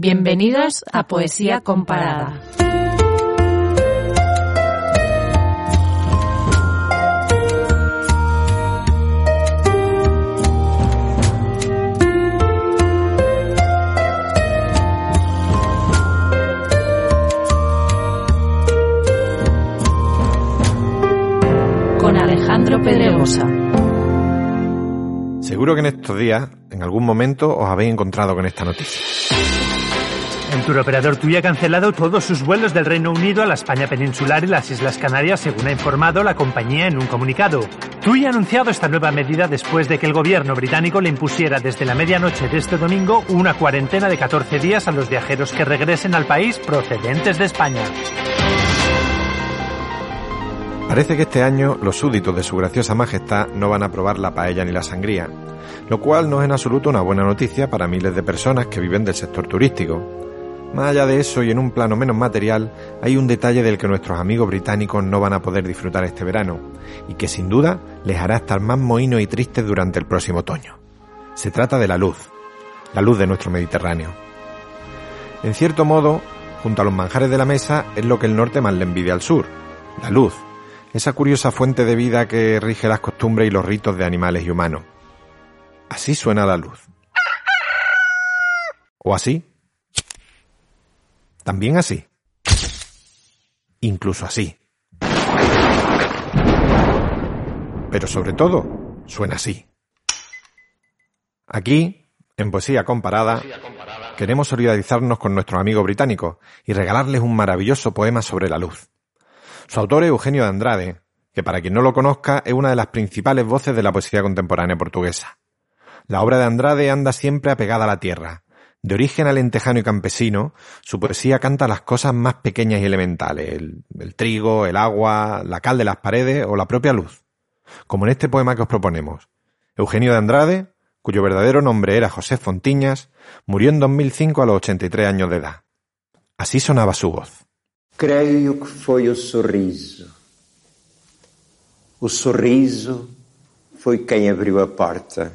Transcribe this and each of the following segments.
Bienvenidos a Poesía Comparada. Con Alejandro Pedregosa. Seguro que en estos días, en algún momento, os habéis encontrado con esta noticia. El turoperador TUI ha cancelado todos sus vuelos del Reino Unido a la España peninsular y las Islas Canarias, según ha informado la compañía en un comunicado. TUI ha anunciado esta nueva medida después de que el gobierno británico le impusiera desde la medianoche de este domingo una cuarentena de 14 días a los viajeros que regresen al país procedentes de España. Parece que este año los súbditos de su graciosa majestad no van a probar la paella ni la sangría, lo cual no es en absoluto una buena noticia para miles de personas que viven del sector turístico. Más allá de eso y en un plano menos material, hay un detalle del que nuestros amigos británicos no van a poder disfrutar este verano, y que sin duda les hará estar más mohinos y tristes durante el próximo otoño. Se trata de la luz, la luz de nuestro Mediterráneo. En cierto modo, junto a los manjares de la mesa, es lo que el norte más le envidia al sur, la luz, esa curiosa fuente de vida que rige las costumbres y los ritos de animales y humanos. Así suena la luz. O así. También así. Incluso así. Pero sobre todo, suena así. Aquí, en Poesía Comparada, queremos solidarizarnos con nuestros amigos británicos y regalarles un maravilloso poema sobre la luz. Su autor es Eugenio de Andrade, que para quien no lo conozca es una de las principales voces de la poesía contemporánea portuguesa. La obra de Andrade anda siempre apegada a la tierra, de origen alentejano y campesino, su poesía canta las cosas más pequeñas y elementales, el, el, trigo, el agua, la cal de las paredes o la propia luz. Como en este poema que os proponemos. Eugenio de Andrade, cuyo verdadero nombre era José Fontiñas, murió en 2005 a los 83 años de edad. Así sonaba su voz. Creio que foi o sorriso. O sorriso foi quem abriu a porta.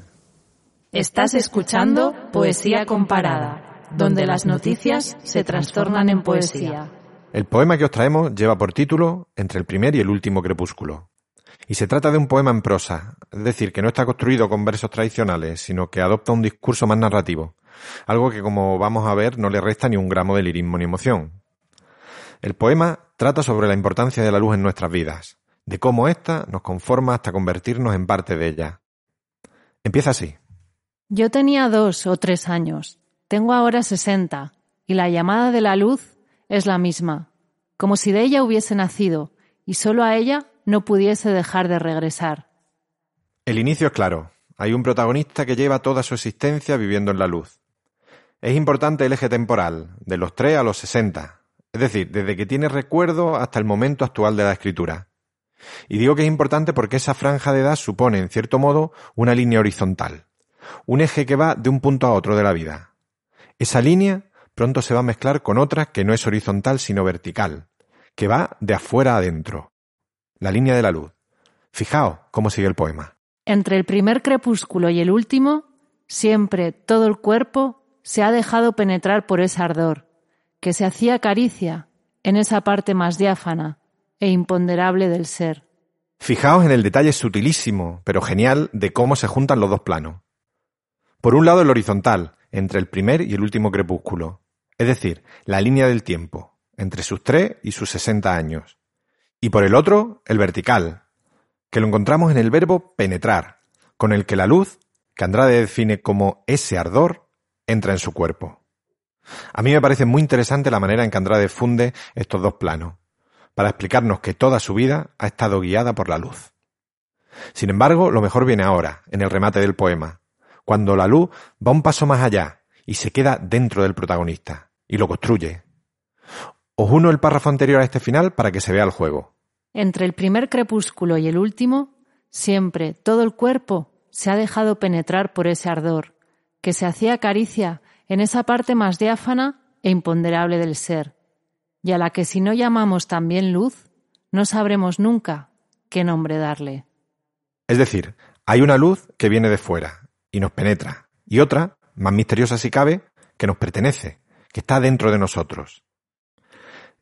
Estás escuchando Poesía Comparada, donde las noticias se trastornan en poesía. El poema que os traemos lleva por título Entre el primer y el último crepúsculo. Y se trata de un poema en prosa, es decir, que no está construido con versos tradicionales, sino que adopta un discurso más narrativo, algo que como vamos a ver no le resta ni un gramo de lirismo ni emoción. El poema trata sobre la importancia de la luz en nuestras vidas, de cómo ésta nos conforma hasta convertirnos en parte de ella. Empieza así. Yo tenía dos o tres años. Tengo ahora sesenta. Y la llamada de la luz es la misma. Como si de ella hubiese nacido y solo a ella no pudiese dejar de regresar. El inicio es claro. Hay un protagonista que lleva toda su existencia viviendo en la luz. Es importante el eje temporal, de los tres a los sesenta. Es decir, desde que tiene recuerdo hasta el momento actual de la escritura. Y digo que es importante porque esa franja de edad supone, en cierto modo, una línea horizontal un eje que va de un punto a otro de la vida. Esa línea pronto se va a mezclar con otra que no es horizontal sino vertical, que va de afuera adentro. La línea de la luz. Fijaos cómo sigue el poema. Entre el primer crepúsculo y el último, siempre todo el cuerpo se ha dejado penetrar por ese ardor, que se hacía caricia en esa parte más diáfana e imponderable del ser. Fijaos en el detalle sutilísimo, pero genial, de cómo se juntan los dos planos. Por un lado el horizontal, entre el primer y el último crepúsculo, es decir, la línea del tiempo, entre sus tres y sus sesenta años. Y por el otro, el vertical, que lo encontramos en el verbo penetrar, con el que la luz, que Andrade define como ese ardor, entra en su cuerpo. A mí me parece muy interesante la manera en que Andrade funde estos dos planos, para explicarnos que toda su vida ha estado guiada por la luz. Sin embargo, lo mejor viene ahora, en el remate del poema, cuando la luz va un paso más allá y se queda dentro del protagonista y lo construye. Os uno el párrafo anterior a este final para que se vea el juego. Entre el primer crepúsculo y el último, siempre todo el cuerpo se ha dejado penetrar por ese ardor, que se hacía caricia en esa parte más diáfana e imponderable del ser, y a la que si no llamamos también luz, no sabremos nunca qué nombre darle. Es decir, hay una luz que viene de fuera, y nos penetra, y otra, más misteriosa si cabe, que nos pertenece, que está dentro de nosotros.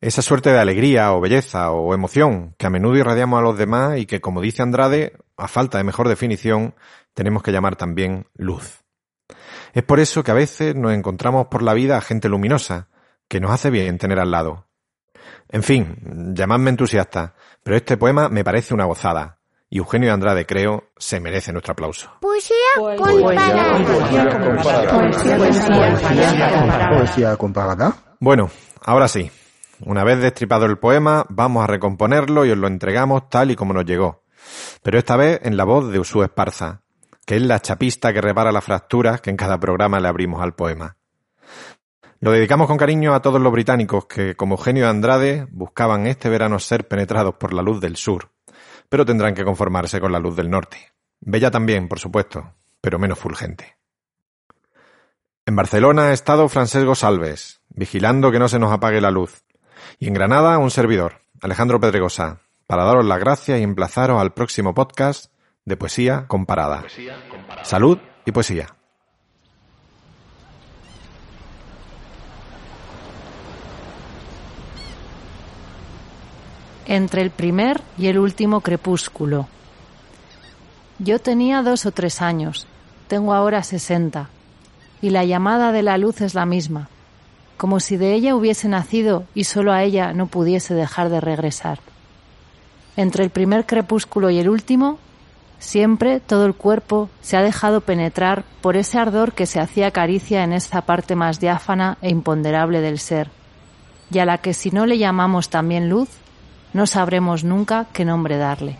Esa suerte de alegría o belleza o emoción que a menudo irradiamos a los demás y que, como dice Andrade, a falta de mejor definición, tenemos que llamar también luz. Es por eso que a veces nos encontramos por la vida a gente luminosa, que nos hace bien tener al lado. En fin, llamadme entusiasta, pero este poema me parece una gozada, y Eugenio Andrade, creo, se merece nuestro aplauso. Poesía comparada. Poesía comparada. Bueno, ahora sí. Una vez destripado el poema, vamos a recomponerlo y os lo entregamos tal y como nos llegó. Pero esta vez en la voz de Usú Esparza, que es la chapista que repara las fracturas que en cada programa le abrimos al poema. Lo dedicamos con cariño a todos los británicos que, como Eugenio Andrade, buscaban este verano ser penetrados por la luz del sur, pero tendrán que conformarse con la luz del norte. Bella también, por supuesto, pero menos fulgente. En Barcelona ha estado Francesco Salves, vigilando que no se nos apague la luz, y en Granada, un servidor, Alejandro Pedregosa, para daros las gracias y emplazaros al próximo podcast de Poesía Comparada. Salud y poesía. Entre el primer y el último crepúsculo. Yo tenía dos o tres años, tengo ahora sesenta, y la llamada de la luz es la misma como si de ella hubiese nacido y solo a ella no pudiese dejar de regresar. Entre el primer crepúsculo y el último, siempre todo el cuerpo se ha dejado penetrar por ese ardor que se hacía caricia en esta parte más diáfana e imponderable del ser, y a la que si no le llamamos también luz, no sabremos nunca qué nombre darle.